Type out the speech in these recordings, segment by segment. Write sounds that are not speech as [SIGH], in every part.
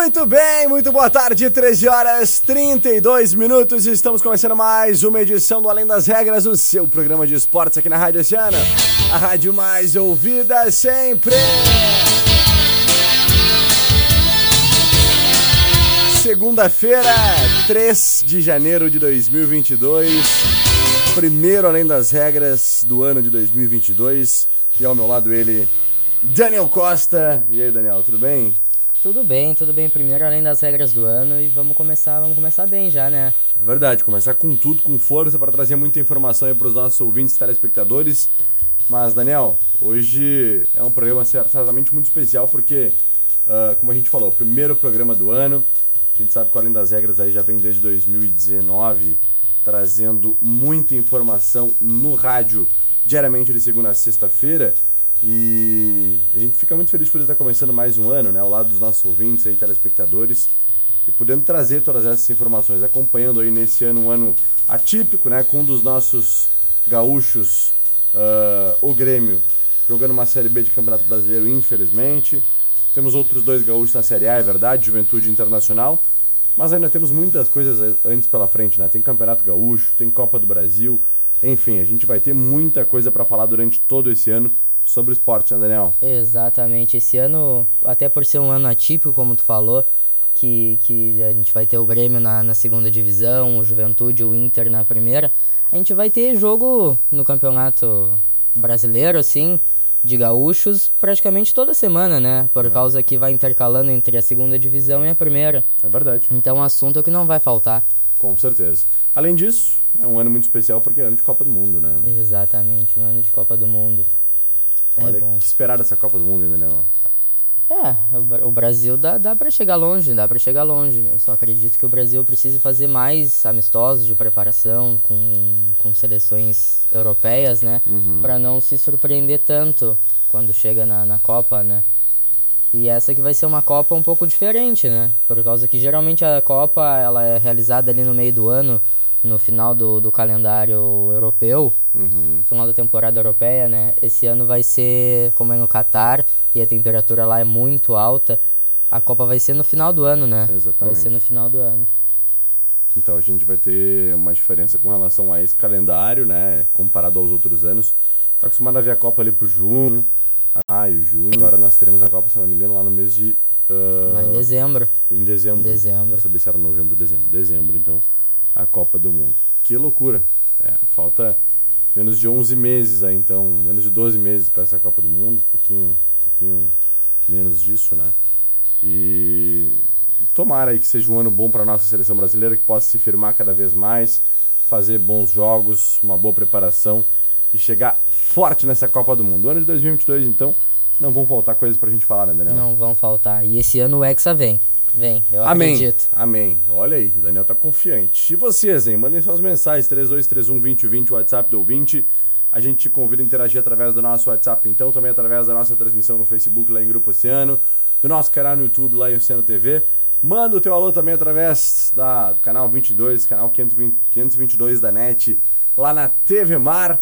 Muito bem, muito boa tarde, 13 horas 32 minutos. Estamos começando mais uma edição do Além das Regras, o seu programa de esportes aqui na Rádio Oceana. A rádio mais ouvida sempre. Segunda-feira, 3 de janeiro de 2022. Primeiro Além das Regras do ano de 2022. E ao meu lado ele, Daniel Costa. E aí, Daniel, tudo bem? Tudo bem, tudo bem. Primeiro, além das regras do ano, e vamos começar, vamos começar bem já, né? É verdade, começar com tudo, com força, para trazer muita informação aí para os nossos ouvintes telespectadores. Mas, Daniel, hoje é um programa certamente muito especial, porque, uh, como a gente falou, primeiro programa do ano. A gente sabe que Além das Regras aí já vem desde 2019, trazendo muita informação no rádio, diariamente de segunda a sexta-feira. E a gente fica muito feliz por estar começando mais um ano, né? Ao lado dos nossos ouvintes aí, telespectadores, e podendo trazer todas essas informações, acompanhando aí nesse ano um ano atípico, né? Com um dos nossos gaúchos, uh, o Grêmio, jogando uma Série B de Campeonato Brasileiro, infelizmente. Temos outros dois gaúchos na Série A, é verdade, Juventude Internacional. Mas ainda temos muitas coisas antes pela frente, né? Tem Campeonato Gaúcho, tem Copa do Brasil, enfim, a gente vai ter muita coisa para falar durante todo esse ano sobre o esporte, né, Daniel? Exatamente. Esse ano, até por ser um ano atípico, como tu falou, que, que a gente vai ter o Grêmio na, na segunda divisão, o Juventude, o Inter na primeira, a gente vai ter jogo no campeonato brasileiro, assim, de gaúchos, praticamente toda semana, né? Por é. causa que vai intercalando entre a segunda divisão e a primeira. É verdade. Então, um assunto que não vai faltar. Com certeza. Além disso, é um ano muito especial porque é ano de Copa do Mundo, né? Exatamente, um ano de Copa do Mundo. É Olha, bom. que esperar dessa Copa do Mundo ainda, né? É, o Brasil dá, dá para chegar longe, dá para chegar longe. Eu só acredito que o Brasil precise fazer mais amistosos de preparação com, com seleções europeias, né? Uhum. Para não se surpreender tanto quando chega na, na Copa, né? E essa que vai ser uma Copa um pouco diferente, né? Por causa que geralmente a Copa ela é realizada ali no meio do ano, no final do, do calendário europeu, uhum. final da temporada europeia, né? Esse ano vai ser, como é no Catar, e a temperatura lá é muito alta, a Copa vai ser no final do ano, né? Exatamente. Vai ser no final do ano. Então a gente vai ter uma diferença com relação a esse calendário, né? Comparado aos outros anos. Tá acostumado a ver a Copa ali pro junho, maio, junho. Agora nós teremos a Copa, se não me engano, lá no mês de. Uh... Lá em dezembro. Em dezembro. Dezembro. Não sabia se era novembro ou dezembro. Dezembro, então a Copa do Mundo. Que loucura! É, falta menos de 11 meses aí, então, menos de 12 meses para essa Copa do Mundo, um pouquinho, pouquinho menos disso, né? E tomara aí que seja um ano bom para nossa seleção brasileira, que possa se firmar cada vez mais, fazer bons jogos, uma boa preparação e chegar forte nessa Copa do Mundo. O ano de 2022, então, não vão faltar coisas para a gente falar, né, Daniel? Não vão faltar. E esse ano o Hexa vem. Vem, eu Amém. acredito. Amém. Olha aí, o Daniel tá confiante. E vocês, hein? Mandem suas mensagens, 3231 2020, WhatsApp do ouvinte. A gente te convida a interagir através do nosso WhatsApp, então, também através da nossa transmissão no Facebook, lá em Grupo Oceano, do nosso canal no YouTube, lá em Oceano TV. Manda o teu alô também através da, do canal 22, canal 520, 522 da NET, lá na TV Mar.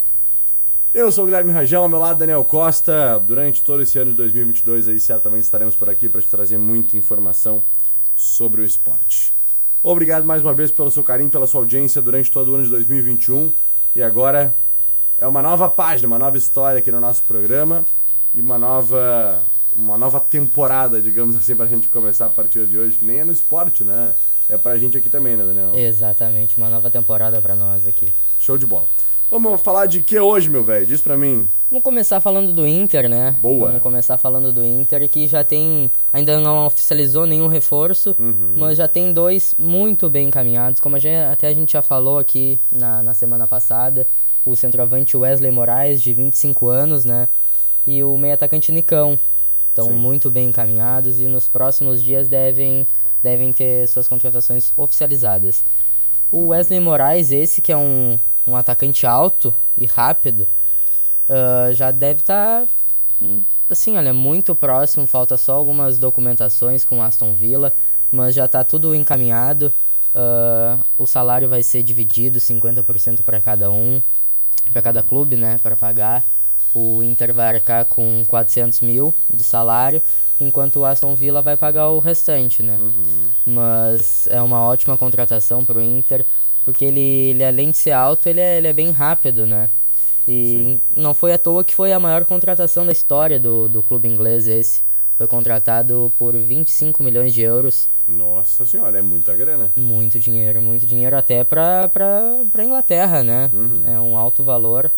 Eu sou o Guilherme Rajão, ao meu lado Daniel Costa. Durante todo esse ano de 2022 aí certamente estaremos por aqui para te trazer muita informação sobre o esporte. Obrigado mais uma vez pelo seu carinho, pela sua audiência durante todo o ano de 2021. E agora é uma nova página, uma nova história aqui no nosso programa e uma nova uma nova temporada, digamos assim, pra gente começar a partir de hoje, que nem é no esporte, né? É pra gente aqui também, né, Daniel? Exatamente, uma nova temporada pra nós aqui. Show de bola. Vamos falar de que hoje, meu velho? Diz pra mim. Vamos começar falando do Inter, né? Boa. Vamos começar falando do Inter, que já tem. Ainda não oficializou nenhum reforço, Uhum. mas já tem dois muito bem encaminhados. Como a gente- até a gente já falou aqui na, na semana passada, o centroavante Wesley Moraes, de 25 anos, né? E o meio-atacante Nicão. Estão muito bem encaminhados e nos próximos dias devem, devem ter suas contratações oficializadas. O Wesley Moraes, esse que é um, um atacante alto e rápido, ah, já deve estar assim, olha, muito próximo, falta só algumas documentações com o Aston Villa, mas já está tudo encaminhado. Ah, o salário vai ser dividido 50% para cada um, para cada clube, né, para pagar. O Inter vai arcar com 400 mil de salário, enquanto o Aston Villa vai pagar o restante, né? Mas é uma ótima contratação para o Inter, porque ele, ele, além de ser alto, ele é, ele é bem rápido, né? E não foi à toa que foi a maior contratação da história do, do clube inglês esse. Foi contratado por 25 milhões de euros. Nossa senhora, é muita grana. Muito dinheiro, muito dinheiro até pra, pra, pra Inglaterra, né? É um alto valor.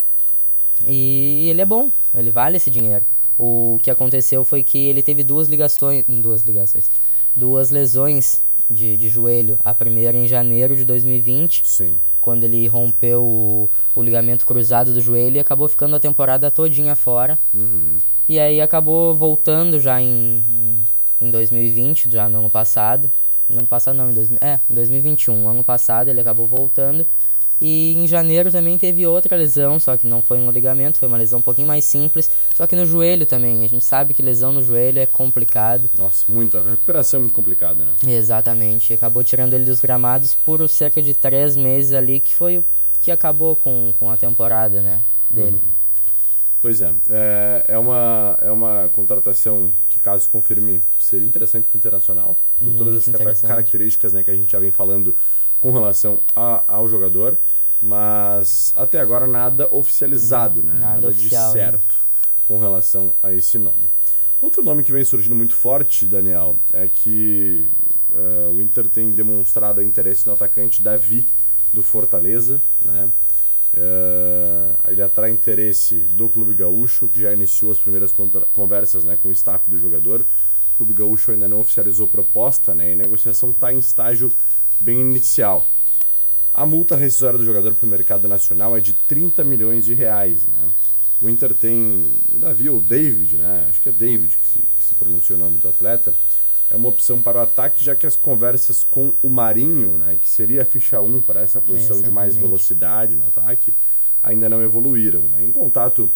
E ele é bom, ele vale esse dinheiro. O que aconteceu foi que ele teve duas ligações, duas ligações, duas lesões de, de joelho. A primeira em janeiro de 2020, Sim. quando ele rompeu o, o ligamento cruzado do joelho e acabou ficando a temporada todinha fora. E aí acabou voltando já em, em, em 2020, já no ano passado. No ano passado não, em, dois, é, em 2021. Ano passado ele acabou voltando. E em janeiro também teve outra lesão, só que não foi um ligamento, foi uma lesão um pouquinho mais simples, só que no joelho também. A gente sabe que lesão no joelho é complicado. Nossa, muito. A recuperação é muito complicada, né? Exatamente. Acabou tirando ele dos gramados por cerca de três meses ali, que foi o que acabou com, com a temporada, né, dele. Pois é, é, é uma, é uma contratação que, caso confirme, seria interessante para o Internacional, por todas as características né, que a gente já vem falando com relação a- ao jogador, mas até agora nada oficializado, né? nada oficial, de né? certo com relação a esse nome. Outro nome que vem surgindo muito forte, Daniel, é que eh, o Inter tem demonstrado interesse no atacante Davi do Fortaleza, né? Eh, ele atrai interesse do Clube Gaúcho, que já iniciou as primeiras conversas né, com o staff do jogador. O Clube Gaúcho ainda não oficializou proposta, né? E a negociação está em estágio bem inicial. A multa rescisória do jogador para o mercado nacional é de 30 milhões de reais, né? O Inter tem o Davi ou David, né? Acho que é David que se, que se pronuncia o nome do atleta. É uma opção para o ataque, já que as conversas com o Marinho, né, que seria a ficha 1 para essa posição de mais velocidade no ataque, ainda não evoluíram. Né? Em contato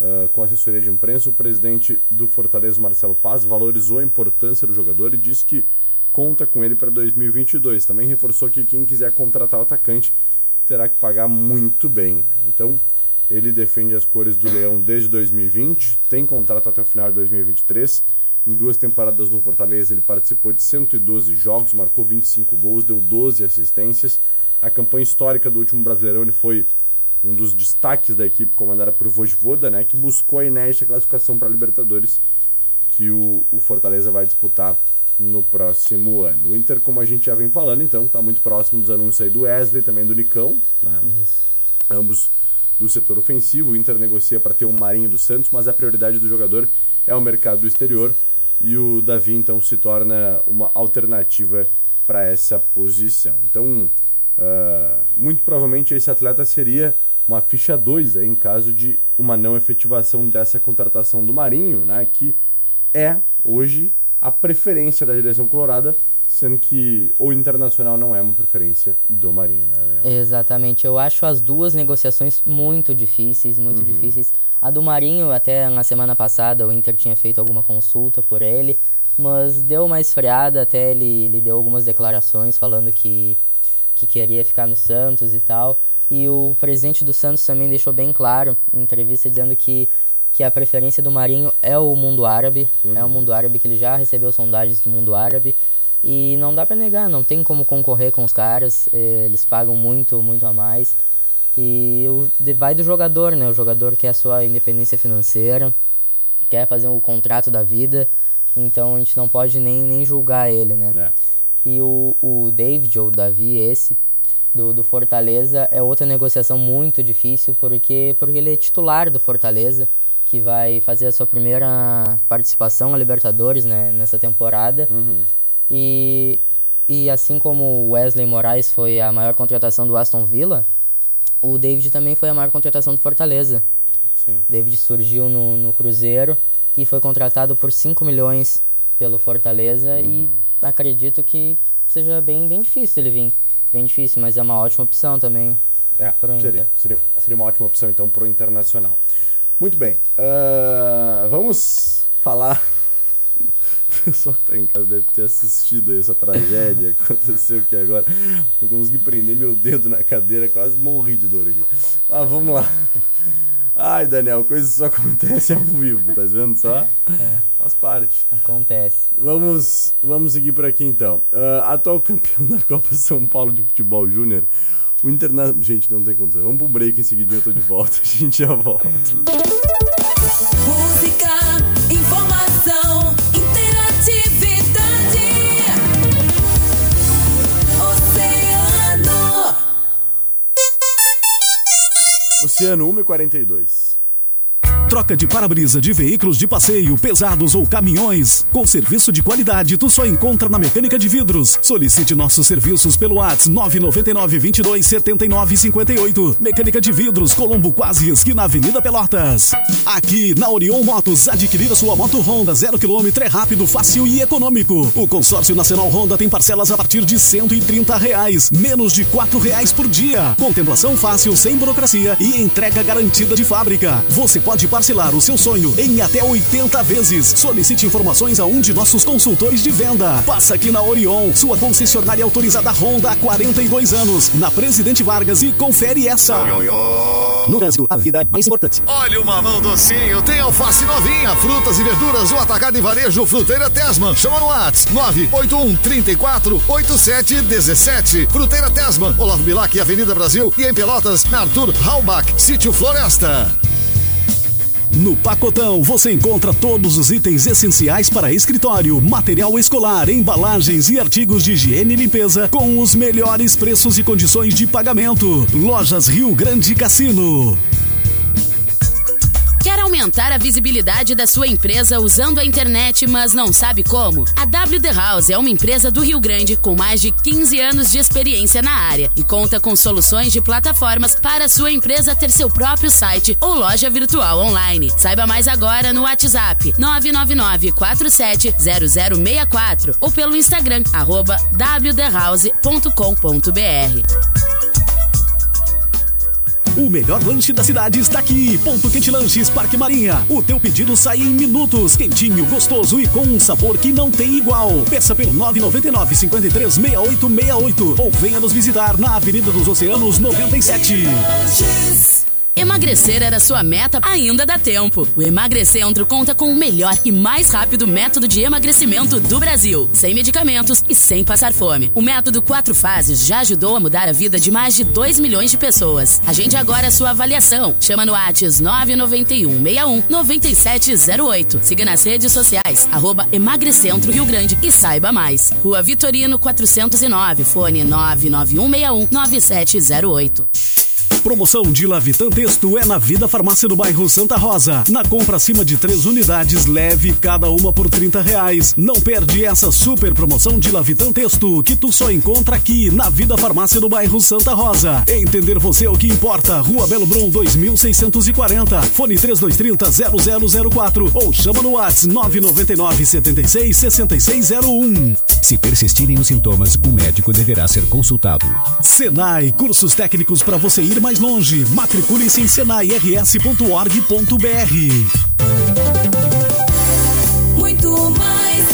ah, com a assessoria de imprensa, o presidente do Fortaleza, Marcelo Paz, valorizou a importância do jogador e disse que conta com ele para 2022. Também reforçou que quem quiser contratar o atacante terá que pagar muito bem. né? Então, ele defende as cores do Leão desde 2020, tem contrato até o final de 2023. Em duas temporadas no Fortaleza, ele participou de 112 jogos, marcou 25 gols, deu 12 assistências. A campanha histórica do último Brasileirão ele foi um dos destaques da equipe comandada por Vojvoda, né, que buscou a inédita classificação para Libertadores, que o, o Fortaleza vai disputar no próximo ano. O Inter, como a gente já vem falando, então, está muito próximo dos anúncios aí do Wesley, também do Nicão, né? Isso. ambos do setor ofensivo. O Inter negocia para ter um Marinho do Santos, mas a prioridade do jogador é o mercado do exterior e o Davi então se torna uma alternativa para essa posição. Então, ah, muito provavelmente esse atleta seria uma ficha 2 aí, em caso de uma não efetivação dessa contratação do Marinho, né, que é hoje a preferência da direção colorada, sendo que o Internacional não é uma preferência do Marinho, né? Daniel? Exatamente. Eu acho as duas negociações muito difíceis, muito difíceis. A do Marinho, até na semana passada, o Inter tinha feito alguma consulta por ele, mas deu uma esfriada, até ele, ele deu algumas declarações falando que, que queria ficar no Santos e tal. E o presidente do Santos também deixou bem claro em entrevista dizendo que, que a preferência do Marinho é o mundo árabe, é o mundo árabe que ele já recebeu sondagens do mundo árabe. E não dá pra negar, não tem como concorrer com os caras, eh, eles pagam muito, muito a mais. E vai do jogador, né? O jogador quer a sua independência financeira, quer fazer o contrato da vida, então a gente não pode nem, nem julgar ele, né? É. E o, o David, ou Davi, esse, do, do Fortaleza, é outra negociação muito difícil, porque, porque ele é titular do Fortaleza, que vai fazer a sua primeira participação a Libertadores né, nessa temporada. E, e assim como o Wesley Moraes foi a maior contratação do Aston Villa, o David também foi a maior contratação do Fortaleza. Sim. David surgiu no, no Cruzeiro e foi contratado por 5 milhões pelo Fortaleza e acredito que seja bem, bem difícil ele vir. Bem difícil, mas é uma ótima opção também. É, seria, seria, seria uma ótima opção então pro Internacional. Muito bem. ah, vamos falar. [LAUGHS] O pessoal que tá em casa deve ter assistido essa tragédia que [LAUGHS] aconteceu aqui agora. Eu consegui prender meu dedo na cadeira, quase morri de dor aqui. Mas vamos lá. Ai, Daniel, coisa só acontece ao vivo, tá vendo só? Faz parte. Acontece. Vamos, vamos seguir por aqui então. Ah, atual campeão [LAUGHS] da Copa São Paulo de Futebol Júnior. O Internacional. Gente, não tem condição. Vamos pro break em seguidinho, eu tô de volta. [LAUGHS] A gente já volta. Música, informação, interatividade. Oceano. Oceano 1h42. Troca de para-brisa de veículos de passeio, pesados ou caminhões. Com serviço de qualidade, tu só encontra na Mecânica de Vidros. Solicite nossos serviços pelo WhatsApp 999 22 79 58. Mecânica de Vidros, Colombo Quase, esquina Avenida Pelotas. Aqui na Orion Motos, adquirir a sua moto Honda 0 km é rápido, fácil e econômico. O consórcio nacional Honda tem parcelas a partir de 130 reais, menos de 4 reais por dia. Contemplação fácil, sem burocracia e entrega garantida de fábrica. Você pode parcelar o seu sonho em até 80 vezes. Solicite informações a um de nossos consultores de venda. Passa aqui na Orion, sua concessionária autorizada Honda há 42 anos, na Presidente Vargas e confere essa. No Brasil, a vida é mais importante. Olha o mamão docinho, tem alface novinha, frutas e verduras, o atacado e varejo Fruteira Tesman. Chama no Whats 981 34 87 17. Fruteira Tesman, Olavo Bilac, Avenida Brasil e em Pelotas, na Arthur Halbach, Sítio Floresta. No Pacotão você encontra todos os itens essenciais para escritório, material escolar, embalagens e artigos de higiene e limpeza com os melhores preços e condições de pagamento. Lojas Rio Grande Cassino. Aumentar a visibilidade da sua empresa usando a internet, mas não sabe como? A WD House é uma empresa do Rio Grande com mais de 15 anos de experiência na área e conta com soluções de plataformas para sua empresa ter seu próprio site ou loja virtual online. Saiba mais agora no WhatsApp 999 47 0064 ou pelo Instagram arroba wdhouse.com.br. O melhor lanche da cidade está aqui. Ponto Quente Lanches Parque Marinha. O teu pedido sai em minutos. Quentinho, gostoso e com um sabor que não tem igual. Peça pelo 999 53 6868 ou venha nos visitar na Avenida dos Oceanos 97. Emagrecer era sua meta? Ainda dá tempo. O Emagrecentro conta com o melhor e mais rápido método de emagrecimento do Brasil, sem medicamentos e sem passar fome. O método quatro fases já ajudou a mudar a vida de mais de 2 milhões de pessoas. Agende agora a sua avaliação. Chama no Whats 991 61 9708. Siga nas redes sociais, arroba Emagrecentro Rio Grande e saiba mais. Rua Vitorino 409, fone 99161 9708. Promoção de Lavitan Texto é na Vida Farmácia do bairro Santa Rosa. Na compra acima de três unidades, leve cada uma por 30 reais. Não perde essa super promoção de Lavitan Texto que tu só encontra aqui na Vida Farmácia do bairro Santa Rosa. Entender você o que importa. Rua Belo Brum 2640. Fone 3230 0004 ou chama no WhatsApp 999 76 6601. Se persistirem os sintomas, o médico deverá ser consultado. Senai, cursos técnicos para você ir mais longe. Matricule-se em senairs.org.br. Muito mais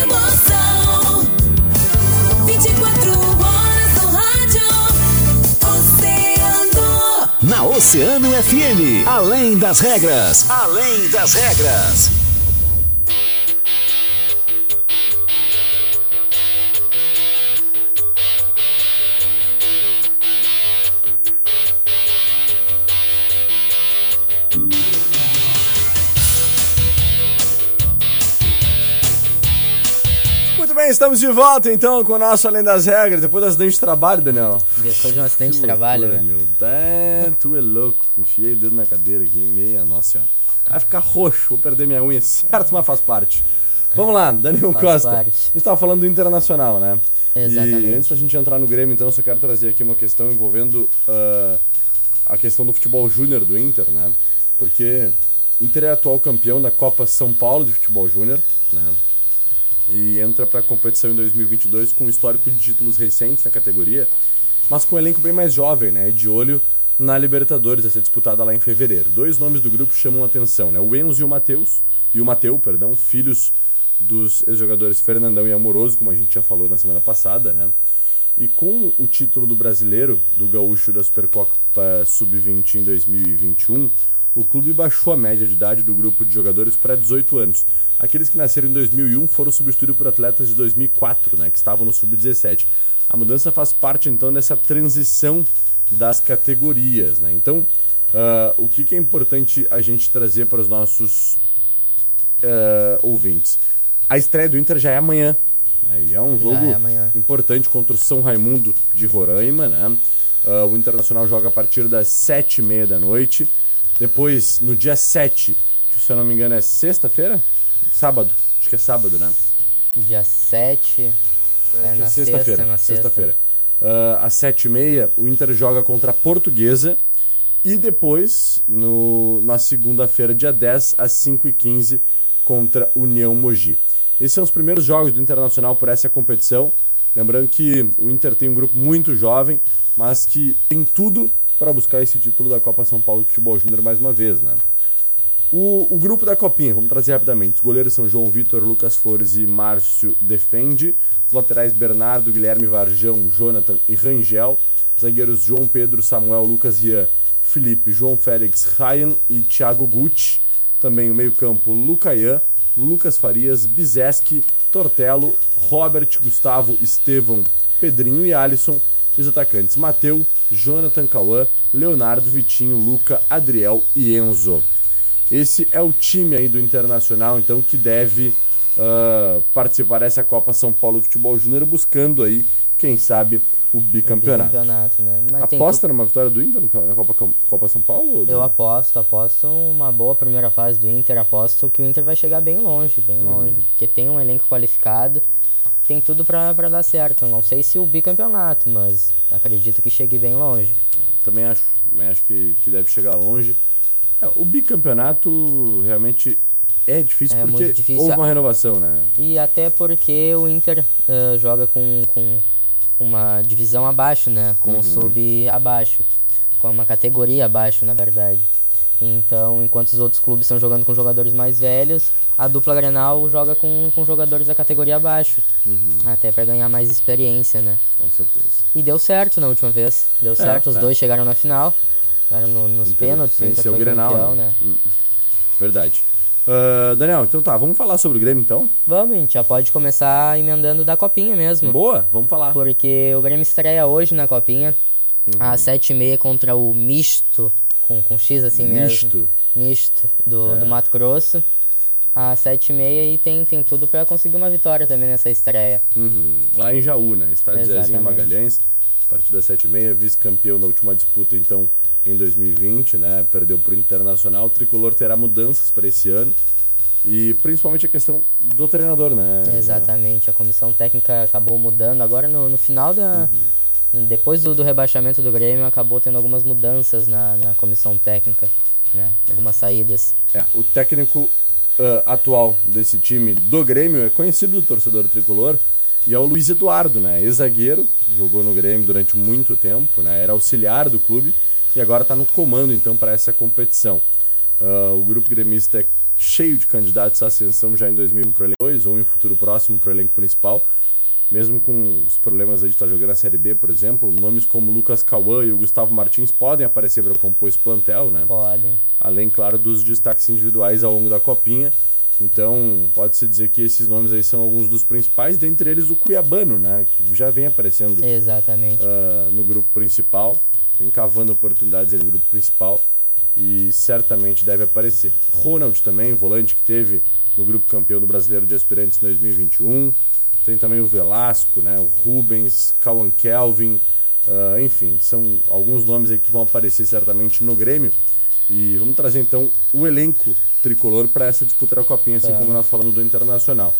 emoção. 24 horas no rádio. Oceano. Na Oceano FM, além das regras. Além das regras. Muito bem, estamos de volta então com o nosso Além das Regras, depois do acidente de trabalho, Daniel. Depois de um acidente de trabalho, né? Meu, Deus, tu é louco. Enfiei o dedo na cadeira aqui, meia, nossa senhora. Vai ficar roxo, vou perder minha unha, certo, mas faz parte. Vamos lá, Daniel faz Costa. Parte. A gente estava falando do Internacional, né? Exatamente. E antes da gente entrar no Grêmio, então, eu só quero trazer aqui uma questão envolvendo uh, a questão do futebol júnior do Inter, né? Porque Inter é atual campeão da Copa São Paulo de Futebol Júnior, né? E entra para a competição em 2022 com um histórico de títulos recentes na categoria, mas com um elenco bem mais jovem, né? E de olho na Libertadores a ser disputada lá em fevereiro. Dois nomes do grupo chamam a atenção, né? O Enzo e o Matheus, e o Mateu, perdão, filhos dos ex-jogadores Fernandão e Amoroso, como a gente já falou na semana passada, né? E com o título do brasileiro, do gaúcho da Supercopa Sub-20 em 2021, o clube baixou a média de idade do grupo de jogadores para 18 anos. Aqueles que nasceram em 2001 foram substituídos por atletas de 2004, né, que estavam no Sub-17. A mudança faz parte, então, dessa transição das categorias. Né? Então, ah, o que, que é importante a gente trazer para os nossos eh, ouvintes? A estreia do Inter já é amanhã. Né? E é um jogo é importante contra o São Raimundo de Roraima. Né? Ah, o Internacional joga a partir das sete e meia da noite. Depois, no dia 7, que se eu não me engano é sexta-feira? Sábado. Acho que é sábado, né? Dia 7. É, na é sexta, sexta-feira. na sexta. Sexta-feira. Ah, às sete e meia, o Inter joga contra a Portuguesa. E depois, no, na segunda-feira, dia 10, às 5h15, contra União Mogi. Esses são os primeiros jogos do Internacional por essa competição. Lembrando que o Inter tem um grupo muito jovem, mas que tem tudo para buscar esse título da Copa São Paulo de Futebol Júnior mais uma vez, né? O, o grupo da Copinha, vamos trazer rapidamente. Os goleiros são João Vitor, Lucas Flores e Márcio Defende. Os laterais Bernardo, Guilherme Varjão, Jonathan e Rangel. Zagueiros João Pedro, Samuel, Lucas Rian, Felipe, João Félix, Ryan e Thiago Gucci. Também o meio-campo Lucaian, Lucas Farias, Bizeski, Tortello, Robert, Gustavo, Estevão, Pedrinho e Alisson. E os atacantes Mateu, Jonathan Cauã, Leonardo, Vitinho, Luca, Adriel e Enzo. Esse é o time aí do Internacional, então, que deve ah, participar dessa Copa São Paulo de Futebol Júnior, buscando aí, quem sabe, o bicampeonato. Campeonato, né? Mas tem Aposta numa vitória do Inter na Copa, Copa São Paulo? Eu aposto, aposto uma boa primeira fase do Inter, aposto que o Inter vai chegar bem longe, bem Uhum. longe, porque tem um elenco qualificado, tem tudo pra dar certo. Não sei se o bicampeonato, mas acredito que chegue bem longe. Também acho, também acho que, que deve chegar longe. É, o bicampeonato realmente é difícil É porque difícil. houve uma renovação, né? E até porque o Inter eh, joga com, com uma divisão abaixo, né? Com o sub abaixo. Com uma categoria abaixo, na verdade. Então, enquanto os outros clubes estão jogando com jogadores mais velhos, a dupla Grenal joga com, com jogadores da categoria abaixo. Até para ganhar mais experiência, né? Com certeza. E deu certo na última vez. Deu certo, os é. dois chegaram na final. Chegaram no- nos Inter pênaltis, Inter venceu o Grenal, campeão, né? né? Verdade. Ah, Daniel, então tá, vamos falar sobre o Grêmio então? Vamos, a gente já pode começar emendando da copinha mesmo. Boa, vamos falar. Porque o Grêmio estreia hoje na Copinha, Uhum. às 7h30 contra o Misto, com, com X assim Misto. É. mesmo. Misto, do, do Mato Grosso. Às 7h30 e tem, tem tudo pra conseguir uma vitória também nessa estreia. Uhum. Lá em Jaú, né? Estádio Zezinho. Magalhães, a partir das 7h30, vice-campeão da última disputa, então, em 2020, né? Perdeu pro Internacional. O Tricolor terá mudanças para esse ano. E principalmente a questão do treinador, né? Exatamente, a comissão técnica acabou mudando agora no, no final da. Uhum. Depois do, do rebaixamento do Grêmio, acabou tendo algumas mudanças na, na comissão técnica, né? Algumas saídas. É, o técnico ah, atual desse time do Grêmio é conhecido do torcedor tricolor e é o Luiz Eduardo, né? Ex-zagueiro, jogou no Grêmio durante muito tempo, né? Era auxiliar do clube e agora está no comando então para essa competição. Ah, o grupo gremista é cheio de candidatos à ascensão já em 2001 para o elenco 2 ou em futuro próximo para o elenco principal. Mesmo com os problemas de estar jogando a Série B, por exemplo, nomes como Lucas Cauã e o Gustavo Martins podem aparecer para compor esse plantel, né? Podem. além, claro, dos destaques individuais ao longo da copinha. Então, pode-se dizer que esses nomes aí são alguns dos principais, dentre eles o Cuiabano, né, que já vem aparecendo Exatamente. ah, no grupo principal, vem cavando oportunidades no grupo principal e certamente deve aparecer. Ronald também, volante que teve no grupo campeão do Brasileiro de Aspirantes em 2021. Tem também o Velasco, né? O Rubens, Cauan Kelvin, ah, enfim, são alguns nomes aí que vão aparecer certamente no Grêmio. E vamos trazer então o elenco tricolor para essa disputa da Copinha, assim como nós falamos do Internacional.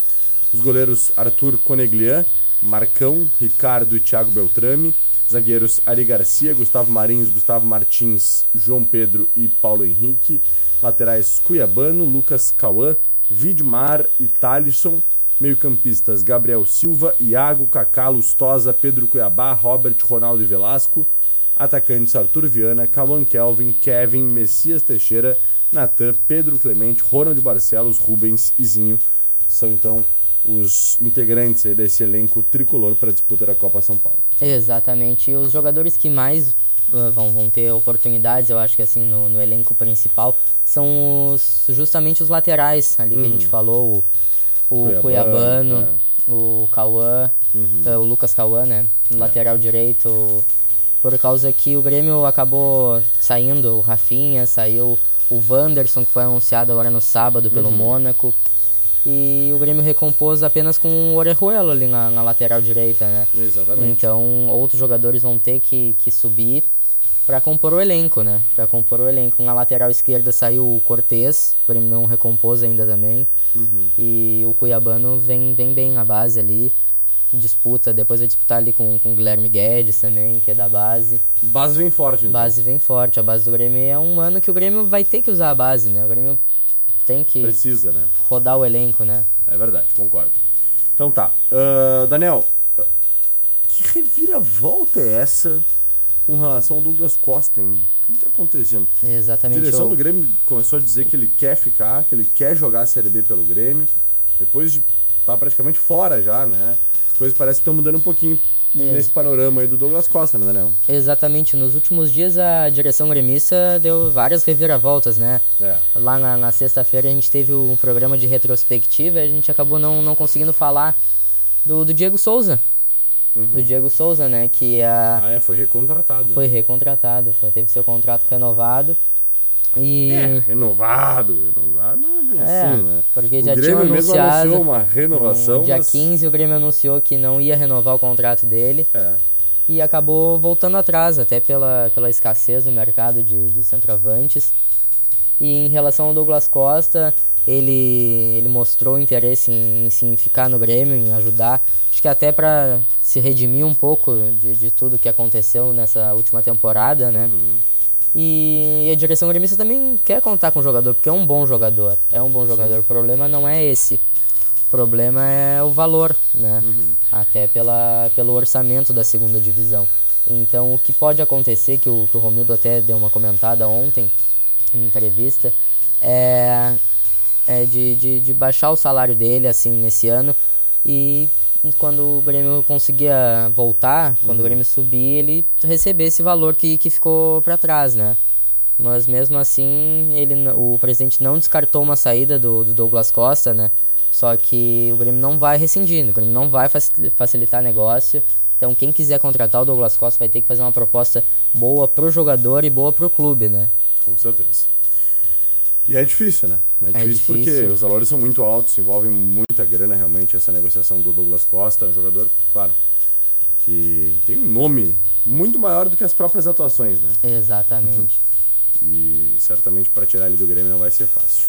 Os goleiros Arthur Coneglian, Marcão, Ricardo e Thiago Beltrame. Zagueiros Ari Garcia, Gustavo Marins, Gustavo Martins, João Pedro e Paulo Henrique. Laterais Cuiabano, Lucas Cauã, Vidmar e Thalisson. Meio-campistas Gabriel Silva, Iago, Cacá, Lustosa, Pedro Cuiabá, Robert, Ronaldo e Velasco. Atacantes Arthur Viana, Cauã Kelvin, Kevin, Messias Teixeira, Natan, Pedro Clemente, Ronald Barcelos, Rubens e Zinho. São então os integrantes desse elenco tricolor para a disputa da Copa São Paulo. Exatamente. E os jogadores que mais uh, vão, vão ter oportunidades, eu acho que assim, no, no elenco principal, são os, justamente os laterais ali que a gente falou, o, o Cuiabano, Cuiabano, o Cauã, Uhum. eh, o Lucas Cauã, né? No lateral direito, por causa que o Grêmio acabou saindo, o Rafinha, saiu o Wanderson, que foi anunciado agora no sábado pelo Uhum. Mônaco. E o Grêmio recompôs apenas com o Orejuelo ali na, na lateral direita, né? Exatamente. Então, outros jogadores vão ter que, que subir para compor o elenco, né? Para compor o elenco. Na lateral esquerda saiu o Cortez, o Grêmio não recompôs ainda também. Uhum. E o Cuiabano vem, vem bem na base ali. Disputa, depois vai disputar ali com, com o Guilherme Guedes também, que é da base. Base vem forte, então. Base vem forte. A base do Grêmio é um ano que o Grêmio vai ter que usar a base, né? O Grêmio tem que Precisa, né? rodar o elenco, né? É verdade, concordo. Então tá. Ah, Daniel, que reviravolta é essa com relação ao Douglas Costa, hein? O que tá acontecendo? A Exatamente. direção o- do Grêmio começou a dizer que ele quer ficar, que ele quer jogar a Série B pelo Grêmio. Depois de estar praticamente fora já, né? As coisas parecem que estão mudando um pouquinho nesse panorama aí do Douglas Costa, né, Daniel? Exatamente, nos últimos dias a direção gremista deu várias reviravoltas, né? É. Lá na, na sexta-feira a gente teve um programa de retrospectiva e a gente acabou não, não conseguindo falar do, do Diego Souza. Do Diego Souza, né? Que a, Ah, é, foi recontratado. foi recontratado, foi, teve seu contrato renovado. E. É, renovado, renovado é É, assim, né? porque o já Grêmio mesmo anunciado anunciou uma renovação, No dia mas... 15 o Grêmio anunciou que não ia renovar o contrato dele. É. e acabou voltando atrás, até pela, pela escassez no mercado de, de centroavantes. E em relação ao Douglas Costa, ele, ele mostrou interesse em, em sim ficar no Grêmio, em ajudar. Acho que até para se redimir um pouco de, de tudo que aconteceu nessa última temporada, né? E, a direção gremista também quer contar com o jogador, porque é um bom jogador. É um bom jogador. O problema não é esse. O problema é o valor, né? Até pela, pelo orçamento da segunda divisão. Então, o que pode acontecer, que o, que o Romildo até deu uma comentada ontem, em entrevista, é, é de, de, de baixar o salário dele, assim, nesse ano. E quando o Grêmio conseguia voltar, quando o Grêmio subir, ele receber esse valor que, que ficou para trás, né? Mas mesmo assim, ele, o presidente não descartou uma saída do, do Douglas Costa, né? Só que o Grêmio não vai rescindir, o Grêmio não vai facil- facilitar negócio. Então, quem quiser contratar o Douglas Costa vai ter que fazer uma proposta boa pro jogador e boa pro clube, né? Com certeza. E é difícil, né? É difícil, difícil. porque os valores são muito altos, envolvem muita grana realmente essa negociação do Douglas Costa, um jogador, claro, que tem um nome muito maior do que as próprias atuações, né? Exatamente. E certamente para tirar ele do Grêmio não vai ser fácil.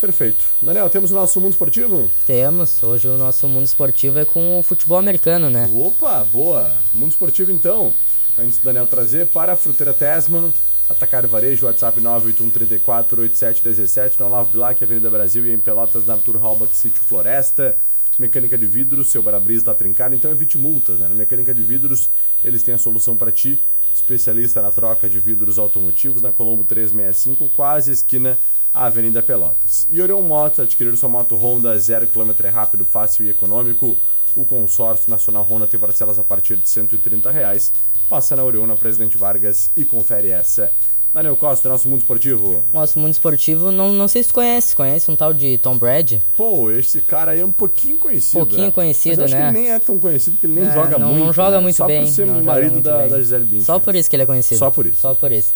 Perfeito. Daniel, temos o nosso mundo esportivo? Temos, hoje o nosso mundo esportivo é com o futebol americano, né? Opa, boa! Mundo esportivo então. Antes do Daniel trazer para a Fruteira Tesman, Atacar Varejo, WhatsApp 981348717, na Olavo Bilac, Avenida Brasil e em Pelotas, na Arthur Halbach, Sítio Floresta. Mecânica de vidros, seu para-brisa está trincado, então evite multas, né? Na Mecânica de Vidros, eles têm a solução para ti. Especialista na troca de vidros automotivos na Colombo 365, quase esquina Avenida Pelotas. E Orion Motos, adquirir sua moto Honda 0km é rápido, fácil e econômico. O consórcio nacional Honda tem parcelas a partir de 130 reais. Passa na Orion, na Presidente Vargas e confere essa. Daniel Costa, nosso mundo esportivo. Nosso mundo esportivo, não, não sei se conhece, conhece um tal de Tom Brady? Pô, esse cara aí é um pouquinho conhecido. Pouquinho né? conhecido, Mas eu acho né? que ele nem é tão conhecido porque ele nem É, joga não, muito. Não joga né? muito Só bem. por ser não marido da, bem. da Gisele Bündchen. Só por isso que ele é conhecido. Só por isso. Só por isso.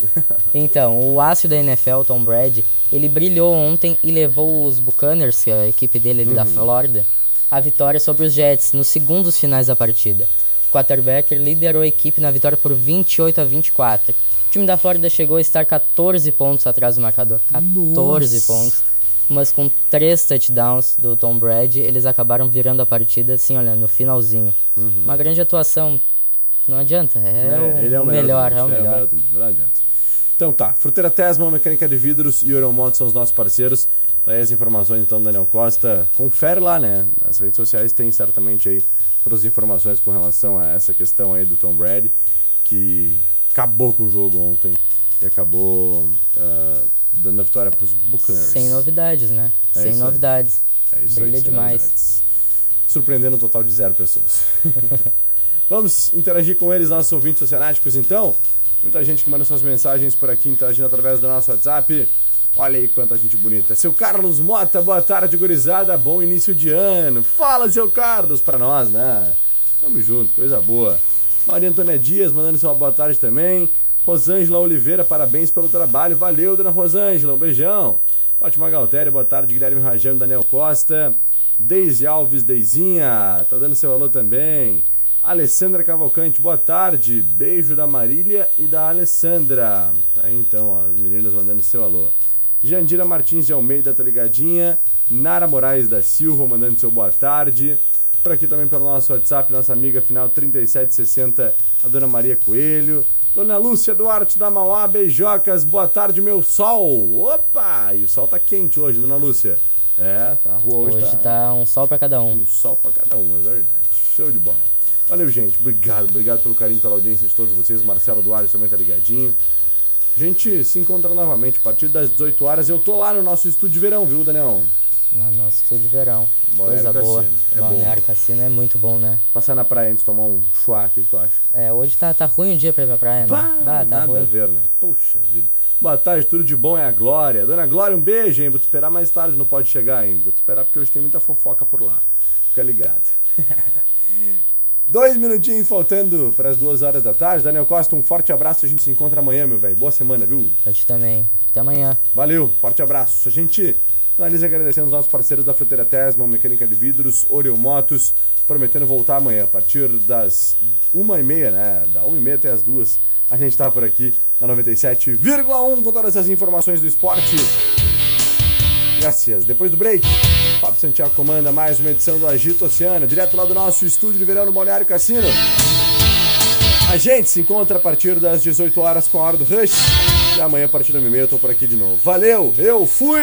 Então, o ácio da NFL, Tom Brady, ele brilhou ontem e levou os Buccaneers, que é a equipe dele ali da Uhum. Flórida, a vitória sobre os Jets nos segundos finais da partida. O quarterback liderou a equipe na vitória por 28 a 24. O time da Flórida chegou a estar 14 pontos atrás do marcador. 14 pontos. Mas com três touchdowns do Tom Brady, eles acabaram virando a partida assim, olha, no finalzinho. Uma grande atuação. Não adianta, é, o, ele é o o melhor, melhor, do é o mundo, melhor. do mundo, não adianta. Então tá, Fruteira Tesma, Mecânica de Vidros e Euromoto são os nossos parceiros. Tá aí as informações então, Daniel Costa. Confere lá, né? Nas redes sociais tem certamente aí todas as informações com relação a essa questão aí do Tom Brady, que acabou com o jogo ontem e acabou ah, dando a vitória pros Buccaneers. Sem novidades, né? É Sem isso aí. novidades. É isso Brilha aí, demais. novidades. Surpreendendo um total de zero pessoas. [LAUGHS] Vamos interagir com eles, nossos ouvintes oceanáticos, então. Muita gente que manda suas mensagens por aqui, interagindo através do nosso WhatsApp. Olha aí quanta gente bonita. Seu Carlos Mota, boa tarde, gurizada. Bom início de ano. Fala, seu Carlos, pra nós, né? Tamo junto, coisa boa. Maria Antônia Dias mandando sua boa tarde também. Rosângela Oliveira, parabéns pelo trabalho. Valeu, dona Rosângela, um beijão. Fátima Galtéria, boa tarde. Guilherme Rajano, Daniel Costa. Deise Alves, Deizinha, tá dando seu alô também. Alessandra Cavalcante, boa tarde. Beijo da Marília e da Alessandra. Tá aí então, ó, as meninas mandando seu alô. Jandira Martins de Almeida, tá ligadinha. Nara Moraes da Silva mandando seu boa tarde. Por aqui também pelo nosso WhatsApp, nossa amiga final 3760, a dona Maria Coelho. Dona Lúcia Duarte da Mauá, beijocas, boa tarde, meu sol. Opa! E o sol tá quente hoje, dona Lúcia. É, a rua hoje, Hoje tá um sol pra cada um. um sol pra cada um, é verdade. Show de bola. Valeu, gente. Obrigado, obrigado pelo carinho, pela audiência de todos vocês. Marcelo Duarte também tá ligadinho. A gente se encontra novamente a partir das 18 horas. Eu tô lá no nosso estúdio de verão, viu, Daniel? Lá no nosso estúdio de verão. Balneário Coisa boa. É Balneário Cassino é muito bom, né? Passar na praia antes de tomar um chua, o que que tu acha? É, hoje tá, tá ruim o dia pra ir pra praia, né? Pá, Ah, tá nada a ruim. ver, né? Puxa vida. Boa tarde, tudo de bom é a Glória. Dona Glória, um beijo, hein? Vou te esperar mais tarde, não pode chegar ainda. Vou te esperar porque hoje tem muita fofoca por lá. Fica ligado. [LAUGHS] Dois minutinhos faltando para as duas horas da tarde. Daniel Costa, um forte abraço. A gente se encontra amanhã, meu velho. Boa semana, viu? Pra ti também. Até amanhã. Valeu, forte abraço. A gente finaliza agradecendo os nossos parceiros da Fruteira Tesma, Mecânica de Vidros, Oreo Motos, prometendo voltar amanhã a partir das uma e meia, né? Da uma e meia até as duas. A gente tá por aqui na 97,1 com todas as informações do esporte. Graças. Depois do break, Fábio Santiago comanda mais uma edição do Agito Oceano, direto lá do nosso estúdio de verão no Balneário Cassino. A gente se encontra a partir das 18 horas com a hora do Rush. E amanhã, a partir da meia, eu tô por aqui de novo. Valeu, eu fui!